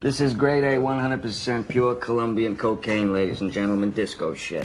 This is grade A, 100% pure Colombian cocaine, ladies and gentlemen, disco shit.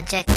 Technologic.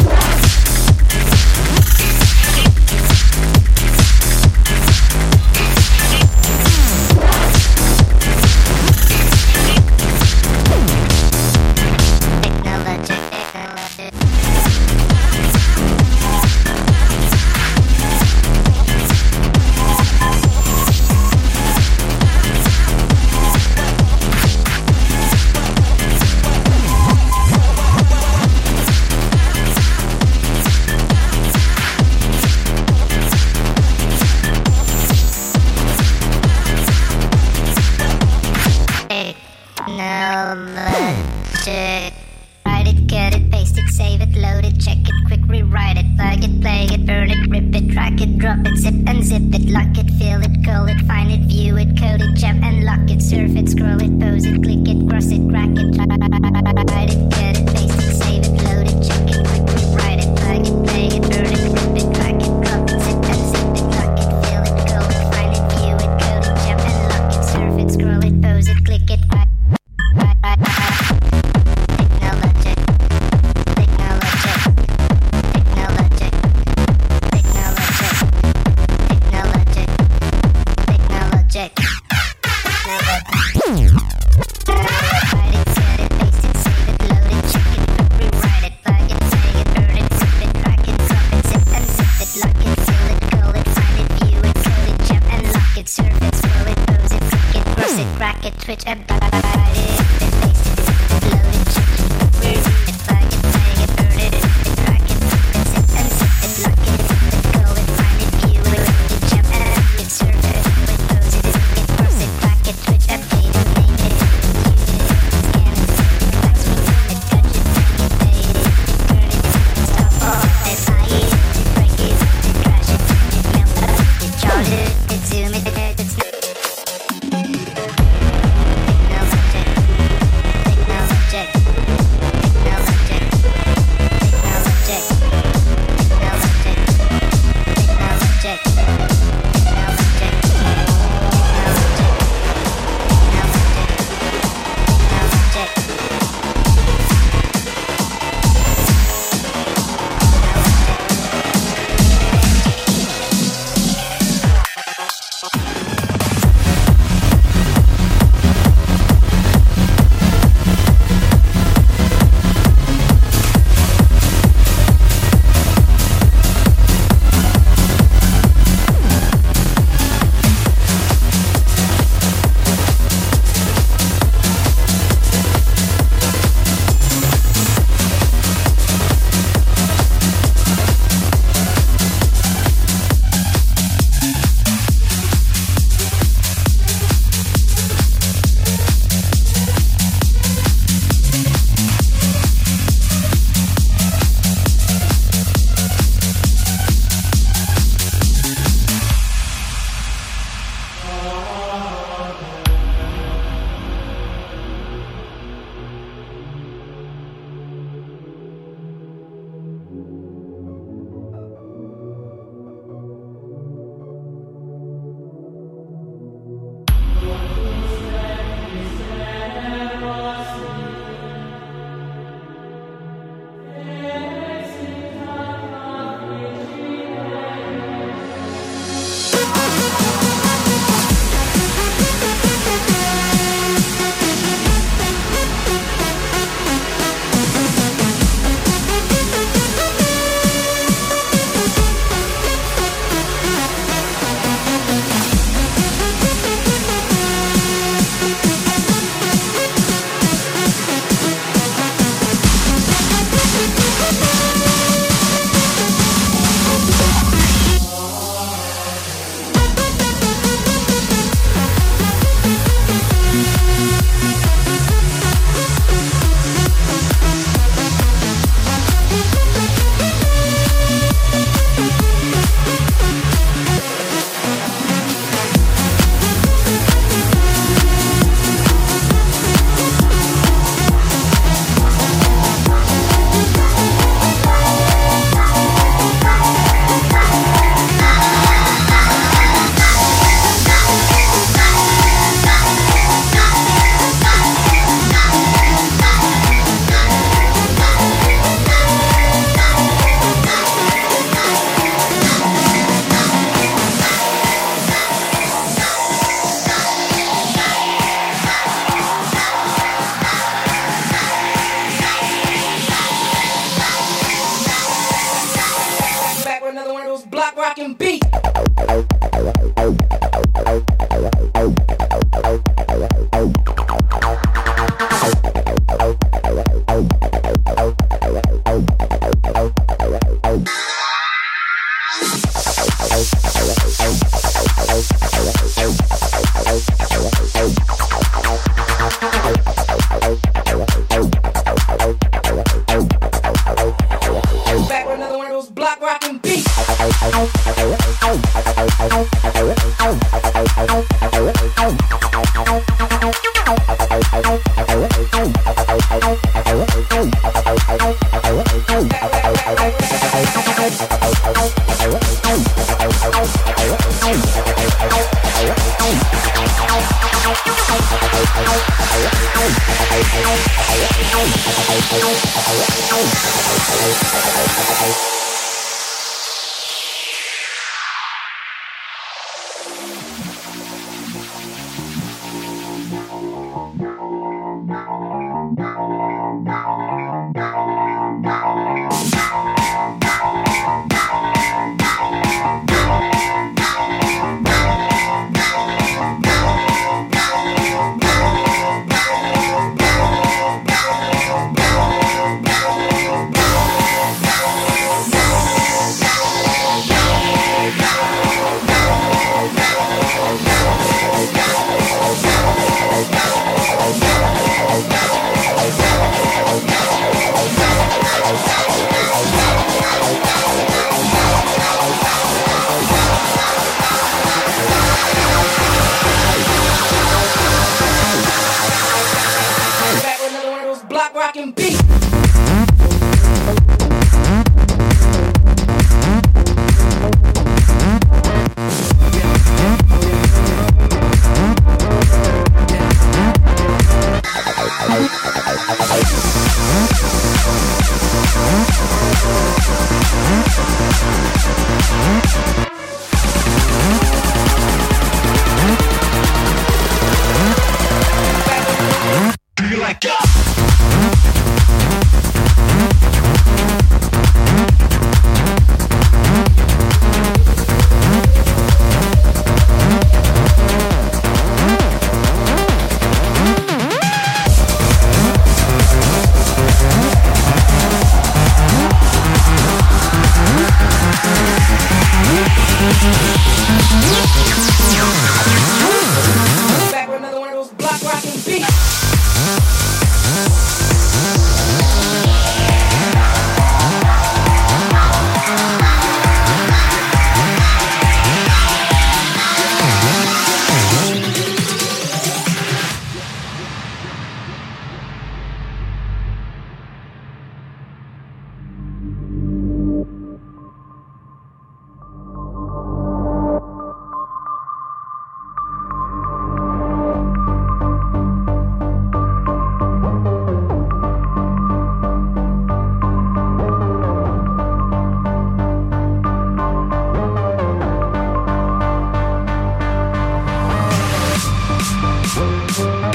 Música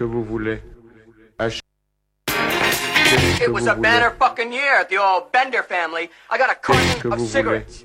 que vous voulez. Achetez ce que vous voulez. It was a banner fucking year at the old Bender family. I got a carton of cigarettes.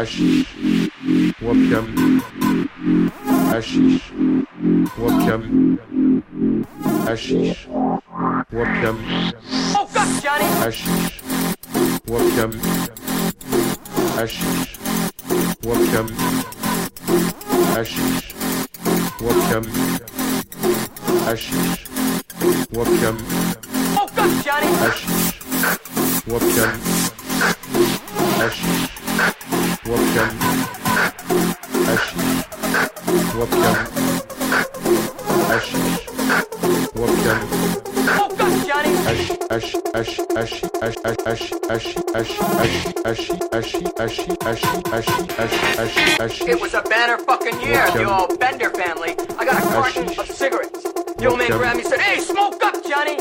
Ashish, what Hashish, webcam. Hashish, webcam. Oh God, Johnny! Hashish, webcam. Hashish, webcam. Hashish, webcam. Hashish, webcam. Oh fuck, Johnny! Hashish webcam, hashish, webcam, Smoke up, Johnny. hash, hash, hash, hash, hash, hash, hash, hash, hash, hash, hash, hash, hash, hash, hash, hash, It was a banner fucking year, the old Bender family. I got a carton of cigarettes. The old man grabbed me and said, Hey, smoke up, Johnny.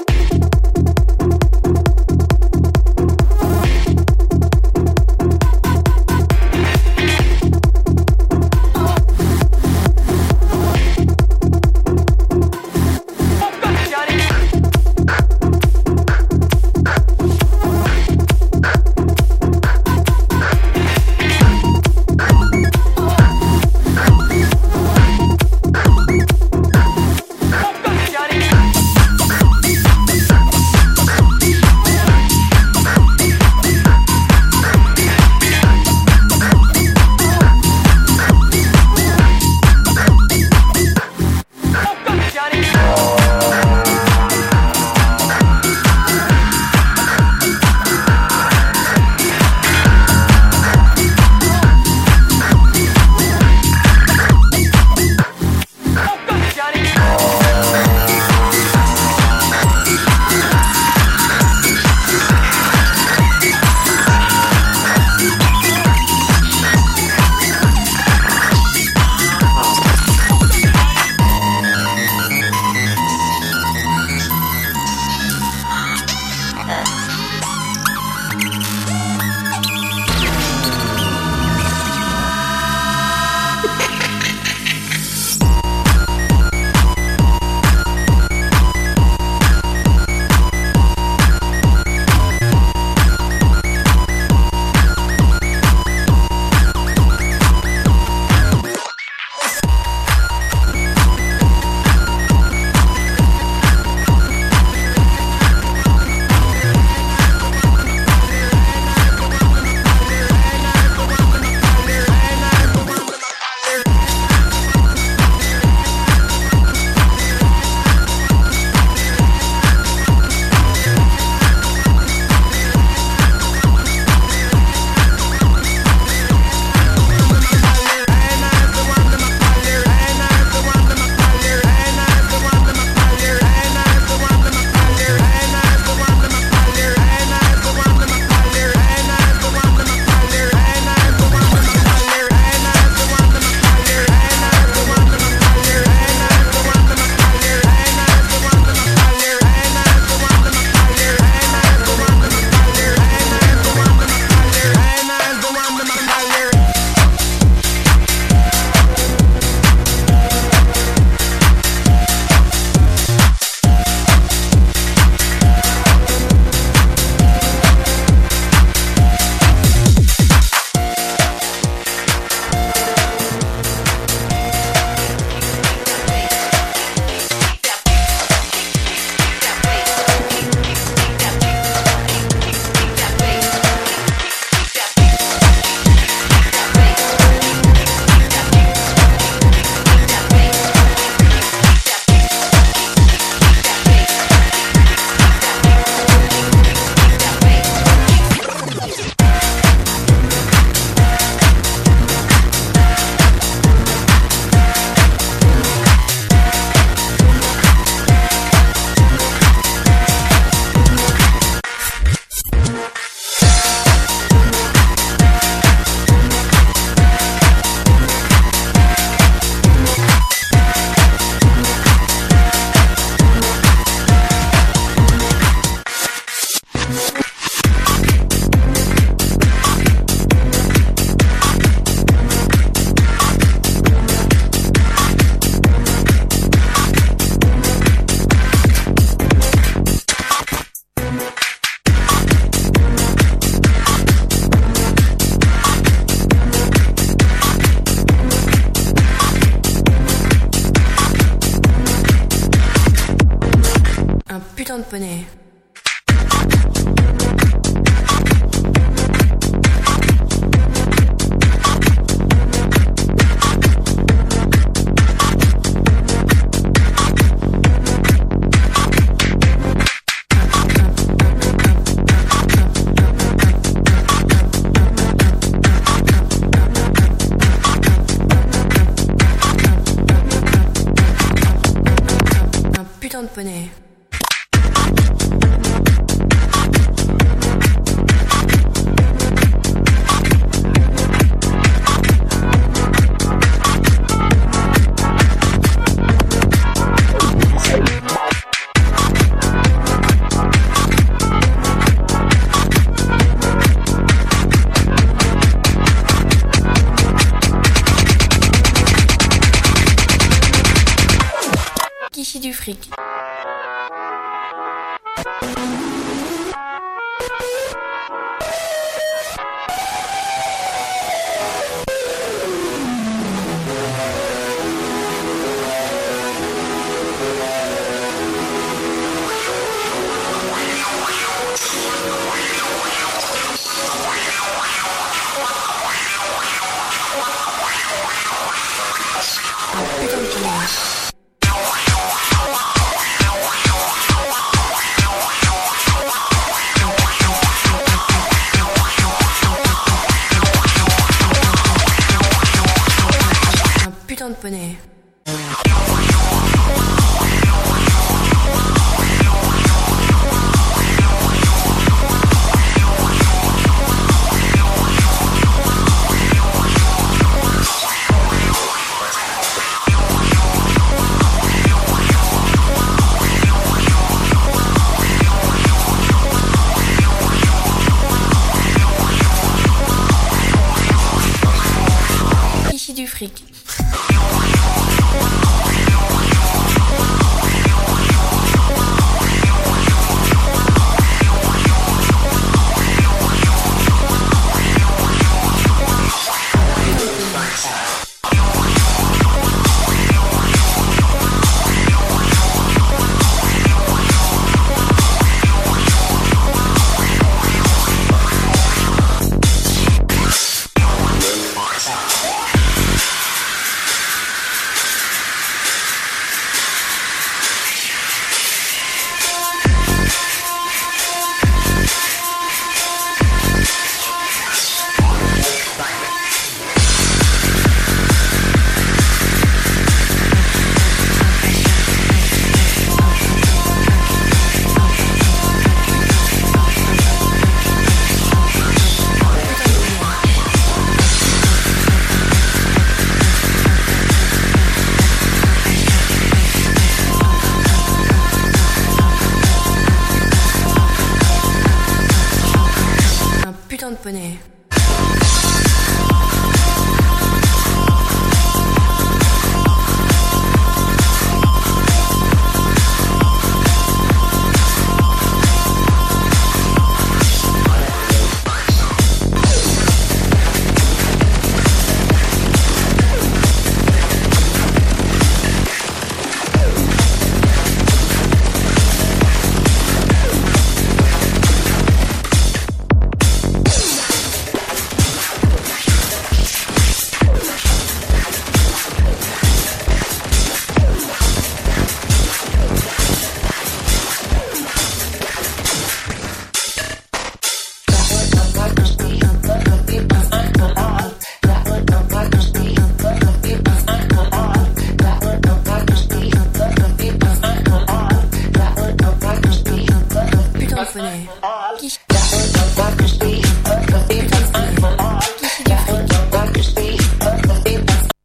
Poney.